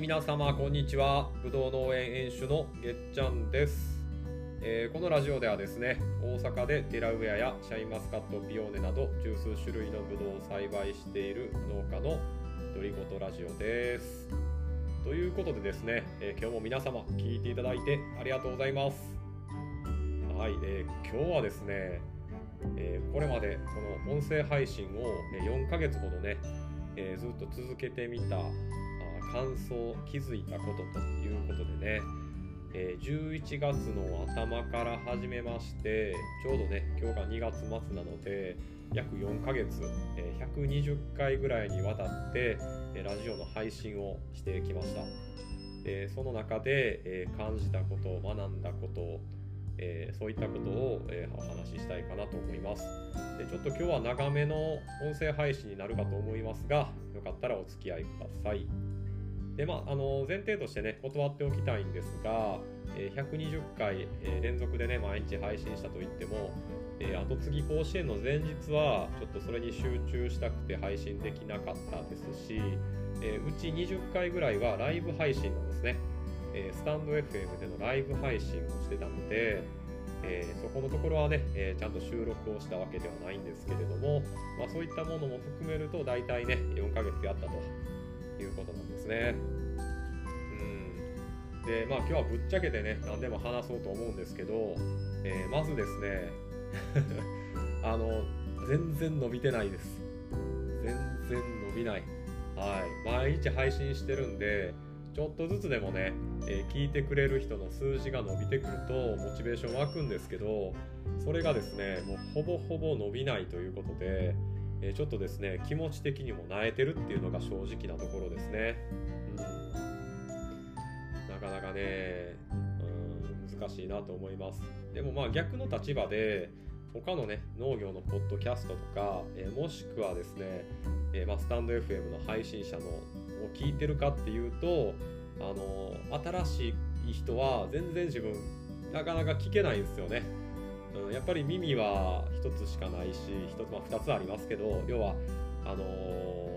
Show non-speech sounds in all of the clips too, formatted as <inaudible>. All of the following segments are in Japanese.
皆様こんにちは。ぶどう農園園主のげっちゃんです、えーこのラジオではですね大阪でデラウェアやシャインマスカットピオーネなど十数種類のぶどうを栽培している農家の独り言ラジオです。ということでですね、えー今日も皆様聞いていただいてありがとうございます。はい、えー今日はですね、えこれまでこの音声配信を4ヶ月ほどね、えずっと続けてみた感想気づいたことということでね、えー11月の頭から始めましてちょうどね今日が2月末なので約4ヶ月、えー120回ぐらいにわたって、えーラジオの配信をしてきました、えーその中で、えー感じたこと学んだことえーそういったことを、えーお話ししたいかなと思います。でちょっと今日は長めの音声配信になるかと思いますがよかったらお付き合いください。でまあ、あの前提としてね断っておきたいんですが、え120回、え連続でね毎日配信したといっても、え後継ぎ甲子園の前日はちょっとそれに集中したくて配信できなかったですし、えうち20回ぐらいはライブ配信なんですね、えスタンド FM でのライブ配信をしてたので、えそこのところはね、えちゃんと収録をしたわけではないんですけれども、まあ、そういったものも含めると大体ね4ヶ月やったとね。うん、でまあ今日はぶっちゃけてね何でも話そうと思うんですけど、えーまずですね <laughs> あの全然伸びてないです。全然伸びない。はい、毎日配信してるんでちょっとずつでもね、えー聞いてくれる人の数字が伸びてくるとモチベーション湧くんですけどそれがですねもうほぼほぼ伸びないということで、えちょっとですね気持ち的にも萎えてるっていうのが正直なところですね、うん、なかなかね、うん、難しいなと思います。でもまあ逆の立場で他のね農業のポッドキャストとか、えーもしくはですね、えーまあ、スタンド FM の配信者のを聞いてるかっていうとあの新しい人は全然自分なかなか聞けないんですよね、うん、やっぱり耳は一つしかないし一つ、まあ、二つありますけど要はあのー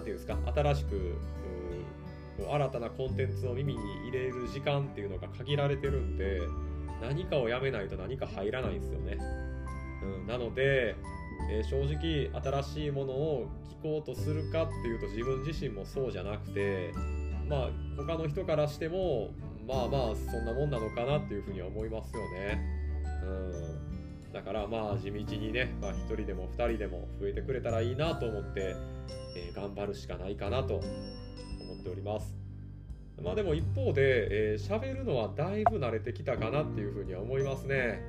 ていうんですか新しく新たなコンテンツを耳に入れる時間っていうのが限られてるんで何かをやめないと何か入らないんですよね、うん、なので、えー正直新しいものを聞こうとするかっていうと自分自身もそうじゃなくてまあ他の人からしてもまあまあそんなもんなのかなっていうふうには思いますよね。うん、だからまあ地道にね、まあ、1人でも2人でも増えてくれたらいいなと思って、えー頑張るしかないかなと思っております。まあでも一方で喋、えー、るのはだいぶ慣れてきたかなっていうふうには思いますね。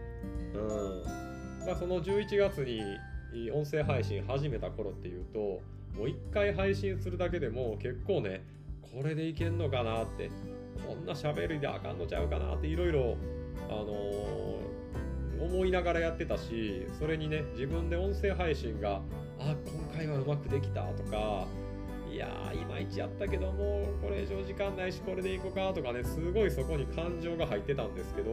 うんまあ、その11月に音声配信始めた頃っていうともう1回配信するだけでも結構ねこれでいけんのかなってこんな喋りであかんのちゃうかなっていろいろあのー思いながらやってたしそれにね自分で音声配信があ今回はうまくできたとかいやーいまいちやったけどもこれ以上時間ないしこれでいこうかとかねすごいそこに感情が入ってたんですけど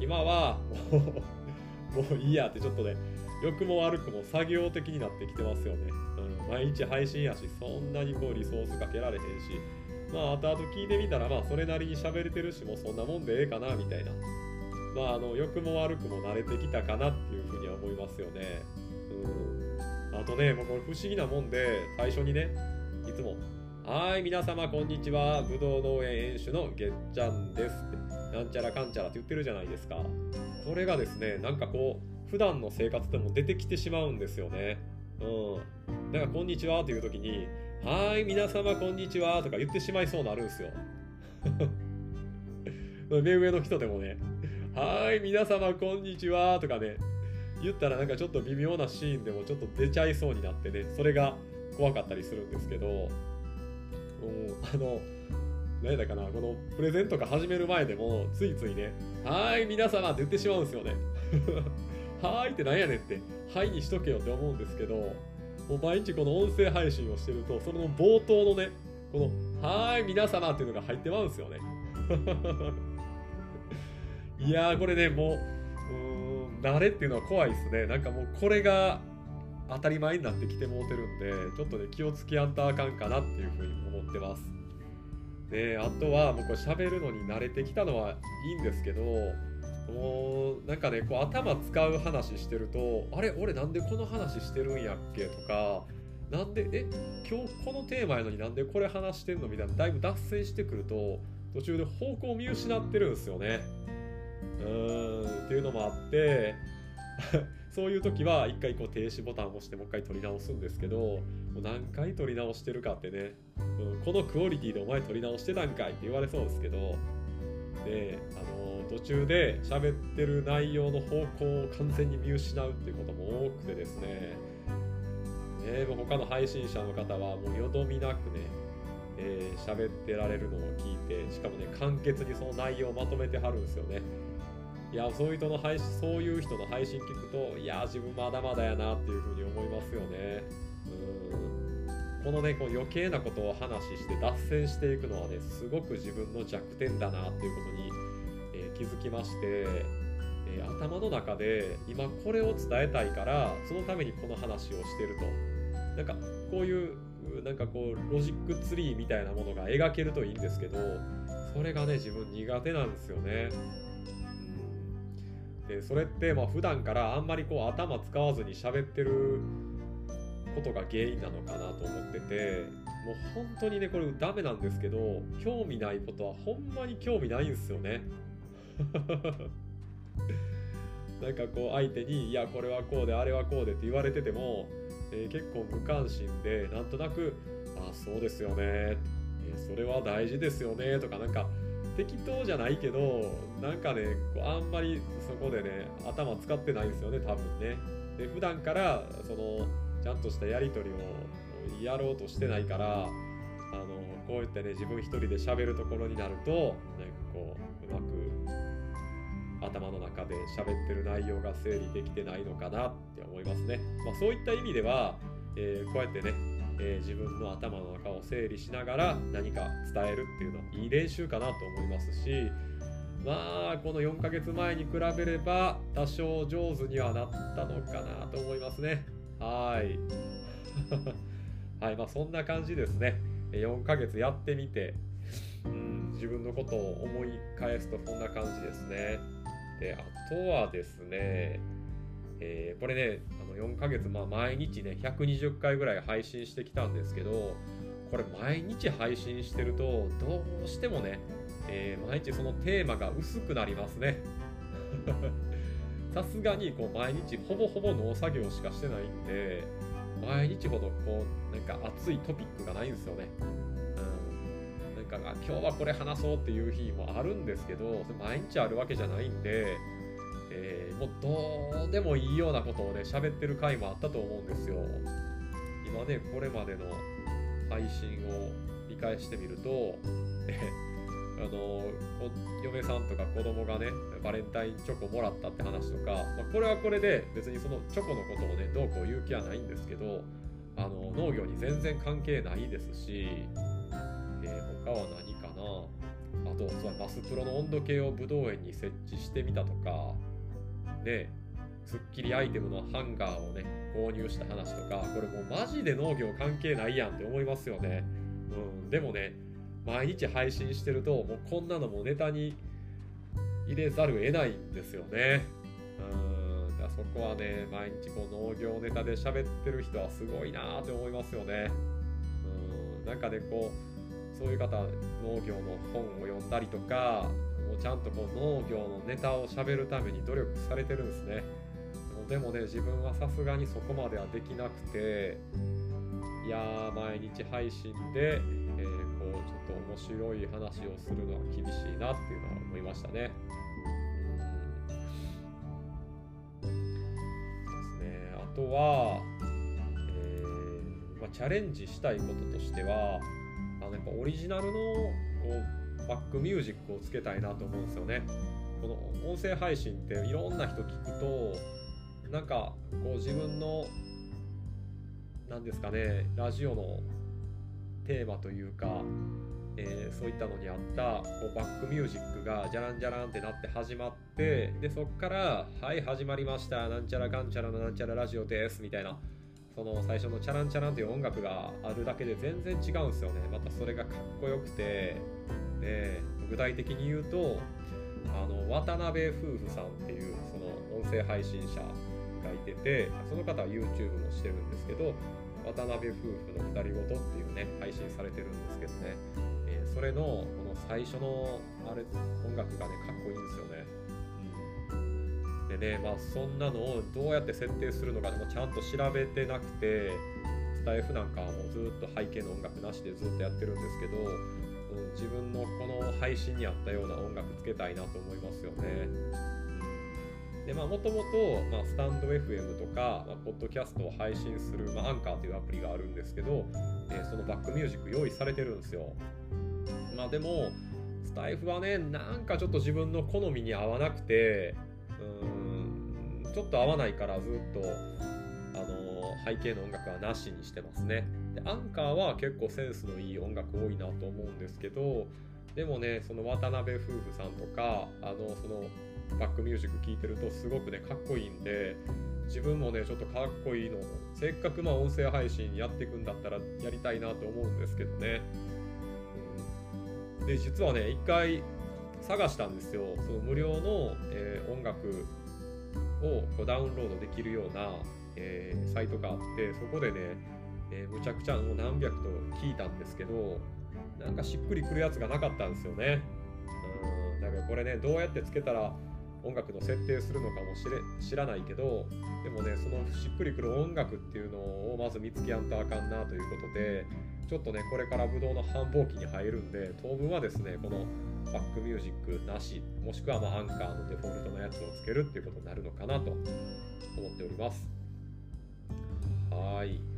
今はもう <laughs> もういいやってちょっとね良くも悪くも作業的になってきてますよね、うん、毎日配信やしそんなにこうリソースかけられへんしまあ後々聞いてみたらまあそれなりに喋れてるしもうそんなもんでええかなみたいな。まああの良くも悪くも慣れてきたかなっていうふうには思いますよね。うん。あとねもうこれ不思議なもんで最初にねいつも「はい皆様こんにちは。ぶどう農園園主のげっちゃんです」ってなんちゃらかんちゃらって言ってるじゃないですか。これがですねなんかこう普段の生活でも出てきてしまうんですよね。うん。だか「こんにちは」という時に「はい皆様こんにちは」とか言ってしまいそうになるんですよ。<laughs> 目上の人でもね「はい皆様こんにちは」とかね言ったらなんかちょっと微妙なシーンでもちょっと出ちゃいそうになってねそれが怖かったりするんですけどうあの何だかなこのプレゼントが始める前でもついついね「はい皆様」って言ってしまうんですよね。<laughs> はーいってなんやねんって「はい」にしとけよって思うんですけどもう毎日この音声配信をしてるとその冒頭のねこの「はーい皆様」っていうのが入ってまうんですよね。いやーこれねもううん慣れっていうのは怖いですね。なんかもうこれが当たり前になってきてもうてるんでちょっとね気をつけやんとあかんかなっていうふうに思ってます。であとはもうこれ喋るのに慣れてきたのはいいんですけどもうなんかねこう頭使う話してるとあれ俺なんでこの話してるんやっけ？とかなんでえ今日このテーマやのになんでこれ話してんの？みたいなだいぶ脱線してくると途中で方向を見失ってるんですよね。うんっていうのもあって <laughs> そういう時は一回こう停止ボタンを押してもう一回撮り直すんですけどもう何回撮り直してるかってね、うん、このクオリティでお前撮り直してたんかいって言われそうですけどであの途中で喋ってる内容の方向を完全に見失うっていうことも多くてですねねもう他の配信者の方はもうよどみなくねえー、喋ってられるのを聞いてしかもね簡潔にその内容をまとめてはるんですよね。いやそういう人の配信そういう人の配信聞くといや自分まだまだやなっていうふうに思いますよね。うん。このねこう余計なことを話して脱線していくのはねすごく自分の弱点だなっていうことに、えー、気づきまして、えー、頭の中で今これを伝えたいからそのためにこの話をしてると。なんかこういうなんかこうロジックツリーみたいなものが描けるといいんですけどそれがね自分苦手なんですよね。でそれってまあ普段からあんまりこう頭使わずに喋ってることが原因なのかなと思っててもう本当にねこれダメなんですけど興味ないことはほんまに興味ないんですよね。<laughs> なんかこう相手に「いやこれはこうであれはこうで」って言われててもえー、結構無関心でなんとなく「あそうですよね」えー、それは大事ですよね」とかなんか適当じゃないけどなんかねあんまりそこでね頭使ってないんですよね多分ね。で普段からそのちゃんとしたやり取りをやろうとしてないからあのこうやってね自分一人で喋るところになるとなんかこううまく頭の中で喋ってる内容が整理できてないのかなって思いますね。まあ、そういった意味では、えー、こうやってね、えー、自分の頭の中を整理しながら何か伝えるっていうのはいい練習かなと思いますしまあこの4ヶ月前に比べれば多少上手にはなったのかなと思いますね。はい。<laughs> はいまあそんな感じですね。4ヶ月やってみて、うん、自分のことを思い返すとこんな感じですね。であとはですね、えー、これねの4ヶ月、まあ、毎日ね120回ぐらい配信してきたんですけどこれ毎日配信してるとどうしてもね、えー、毎日そのテーマが薄くなりますね。<laughs> さすがにこう毎日ほぼほぼ農作業しかしてないんで毎日ほどこうなんか熱いトピックがないんですよね。うん、なんか今日はこれ話そうっていう日もあるんですけど毎日あるわけじゃないんで、えー、もうどうでもいいようなことをね喋ってる回もあったと思うんですよ。今ねこれまでの配信を見返してみると、えあの嫁さんとか子供がねバレンタインチョコもらったって話とか、まあ、これはこれで別にそのチョコのことをねどうこう言う気はないんですけどあの農業に全然関係ないですしえ他は何かな。あとそうマスプロの温度計をブドウ園に設置してみたとかねスッキリアイテムのハンガーをね購入した話とかこれもうマジで農業関係ないやんって思いますよね。うんでもね毎日配信してるともうこんなのもネタに入れざるを得ないんですよね。うんだそこはね毎日こう農業ネタで喋ってる人はすごいなって思いますよね。うんなんかねこうそういう方農業の本を読んだりとかちゃんとこう農業のネタをしゃべるために努力されてるんですね。でもね自分はさすがにそこまではできなくていやー毎日配信で、えー、こうちょっと面白い話をするのは厳しいなっていうのは思いましたね。ですね。あとは、えーまあ、チャレンジしたいこととしてはあのやっぱオリジナルのこうバックミュージックをつけたいなと思うんですよね。この音声配信っていろんな人聞くとなんかこう自分の何ですかねラジオのテーマというか、えー、そういったのにあったこうバックミュージックがじゃらんじゃらんってなって始まってでそっから「はい始まりましたなんちゃらかんちゃらのなんちゃらラジオです」みたいなその最初のチャランチャランという音楽があるだけで全然違うんですよねまたそれがかっこよくてで具体的に言うとあの渡辺夫婦さんっていうその音声配信者がいててその方は YouTube もしてるんですけど渡辺夫婦の二人ごとっていうね配信されてるんですけどね、えー、それのこの最初のあれ音楽がねかっこいいんですよね、うん、でねまあそんなのをどうやって設定するのかでもちゃんと調べてなくてスタイフなんかはもうずっと背景の音楽なしでずっとやってるんですけど自分のこの配信に合ったような音楽つけたいなと思いますよね。でまあもともと、ま、スタンド FM とか、まあ、ポッドキャストを配信する、まあ、アンカーというアプリがあるんですけど、えー、そのバックミュージック用意されてるんですよ。まあでも、スタイフはね、なんかちょっと自分の好みに合わなくて、うーん、ちょっと合わないからずっと、あのー、背景の音楽はなしにしてますね。でアンカーは結構センスのいい音楽多いなと思うんですけどでもねその渡辺夫婦さんとかあのそのバックミュージック聴いてるとすごくねかっこいいんで自分もねちょっとかっこいいのせっかくまあ音声配信やっていくんだったらやりたいなと思うんですけどね、うん、で実はね一回探したんですよ。その無料の、えー、音楽をこうダウンロードできるような、えー、サイトがあってそこでねえー、むちゃくちゃもう何百と聞いたんですけどなんかしっくりくるやつがなかったんですよね。うんだからこれねどうやってつけたら音楽の設定するのかもしれ知らないけどでもねそのしっくりくる音楽っていうのをまず見つけやんとあかんなということでちょっとねこれからブドウの繁忙期に入るんで当分はですねこのバックミュージックなしもしくはまアンカーのデフォルトのやつをつけるっていうことになるのかなと思っておりますはい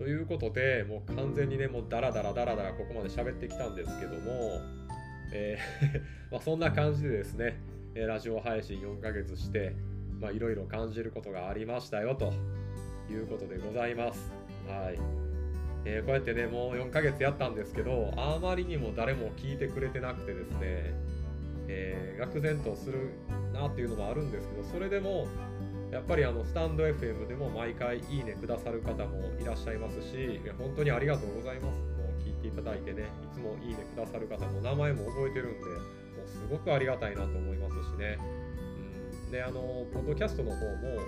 ということで、もう完全にね、もうダラダラダラダラここまで喋ってきたんですけども、えー <laughs> まあそんな感じでですね、ラジオ配信4ヶ月して、いろいろ感じることがありましたよということでございます。はい。えー、こうやってね、もう4ヶ月やったんですけど、あまりにも誰も聞いてくれてなくてですね、えー、愕然とするなっていうのもあるんですけど、それでも、やっぱりあのスタンド FM でも毎回いいねくださる方もいらっしゃいますし、本当にありがとうございます。もう聞いていただいてね、いつもいいねくださる方も名前も覚えてるんで、もうすごくありがたいなと思いますしね。うん、で、あの、ポッドキャストの方も、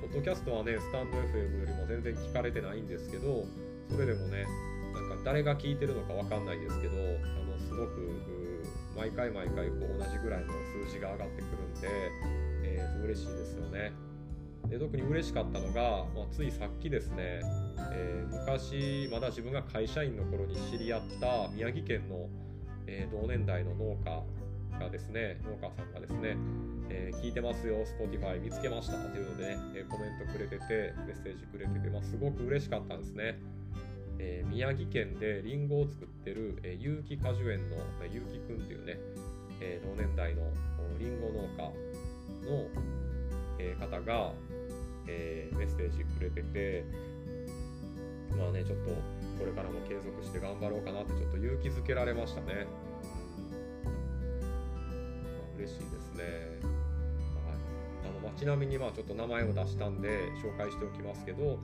ポッドキャストはね、スタンド FM よりも全然聞かれてないんですけど、それでもね、なんか誰が聞いてるのかわかんないですけど、あの、すごく、毎回毎回こう同じぐらいの数字が上がってくるんで、えー、嬉しいですよね。で特に嬉しかったのが、まあ、ついさっきですね、えー、昔まだ自分が会社員の頃に知り合った宮城県の、えー、同年代の農家がですね農家さんがですね、えー、聞いてますよ Spotify 見つけましたというのでね、えコメントくれててメッセージくれてて、まあ、すごく嬉しかったんですね。え宮城県でリンゴを作ってる、え有機果樹園の、えー、結城くんっていうね、え同年代のリンゴ農家の、え方が、えー、メッセージくれててまあねちょっとこれからも継続して頑張ろうかなってちょっと勇気づけられましたね、まあ、嬉しいですね、はい、あの街並みにまあちょっと名前を出したんで紹介しておきますけど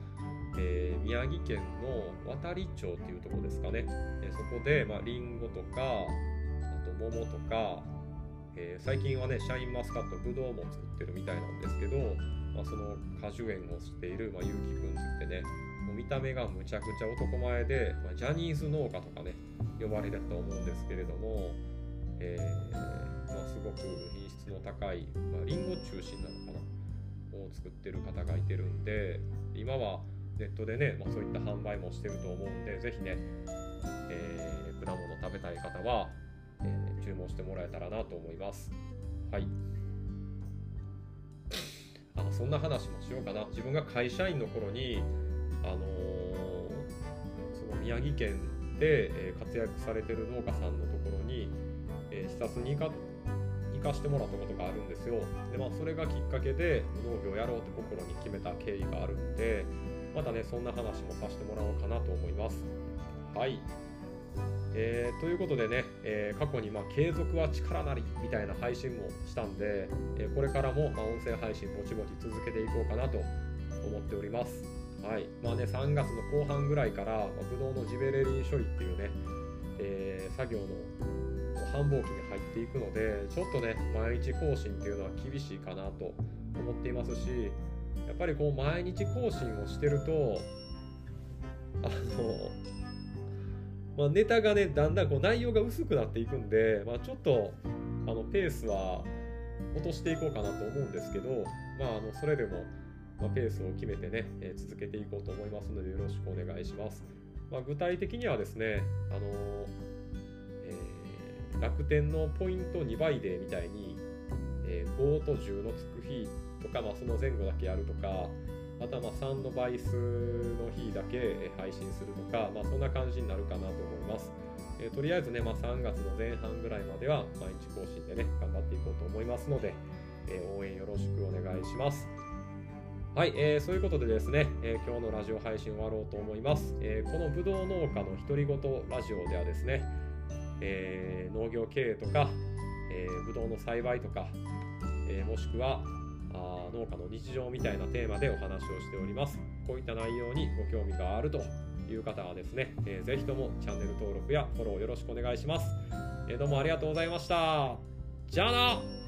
えー、宮城県の渡里町っていうとこですかね、えー、そこで、まあ、リンゴとかあと桃とか、えー、最近はねシャインマスカットぶどうも作ってるみたいなんですけどまあ、その果樹園をしている、まあ、ゆうきくんってねもう見た目がむちゃくちゃ男前で、まあ、ジャニーズ農家とかね呼ばれると思うんですけれども、えー、まあ、すごく品質の高い、まあ、リンゴ中心なのかなを作ってる方がいてるんで今はネットでね、まあ、そういった販売もしてると思うんで是非ね、えー、果物食べたい方は、注文してもらえたらなと思います。はい。あそんな話もしようかな。自分が会社員の頃にあのー、その宮城県で、え活躍されてる農家さんのところに、え、視察に行か行かしてもらったことがあるんですよ。でまあそれがきっかけで農業やろうって心に決めた経緯があるんでまたねそんな話もさせてもらおうかなと思います。はい。えー、ということでね、えー、過去にま継続は力なりみたいな配信もしたんで、えー、これからもま音声配信ぼちぼち続けていこうかなと思っております。はいまあね、3月の後半ぐらいから、まあ、ブドウのジベレリン処理っていうね、え、作業の繁忙期に入っていくのでちょっとね毎日更新っていうのは厳しいかなと思っていますしやっぱりこう毎日更新をしてるとあの、まあ、ネタがねだんだんこう内容が薄くなっていくんで、まあ、ちょっとあのペースは落としていこうかなと思うんですけど、まあ、あのそれでも、まあ、ペースを決めてね、えー、続けていこうと思いますのでよろしくお願いします。まあ、具体的にはですね、あのえー、楽天のポイント2倍でみたいに、えー、5と10のつく日とか、まあ、その前後だけやるとか、またまあ3の倍数の日だけ配信するとか、まあ、そんな感じになるかなと思います。えー、とりあえずね、まあ、3月の前半ぐらいまでは毎日更新でね、頑張っていこうと思いますので、えー、応援よろしくお願いします。はい、えー、そういうことでですね、えー、今日のラジオ配信終わろうと思います。え、このぶどう農家の独り言ラジオではですね、え、農業経営とか、えー、ぶどうの栽培とか、え、もしくはあ農家の日常みたいなテーマでお話をしております。こういった内容にご興味があるという方はですね、えー、ぜひともチャンネル登録やフォローよろしくお願いします。えー、どうもありがとうございました。じゃあな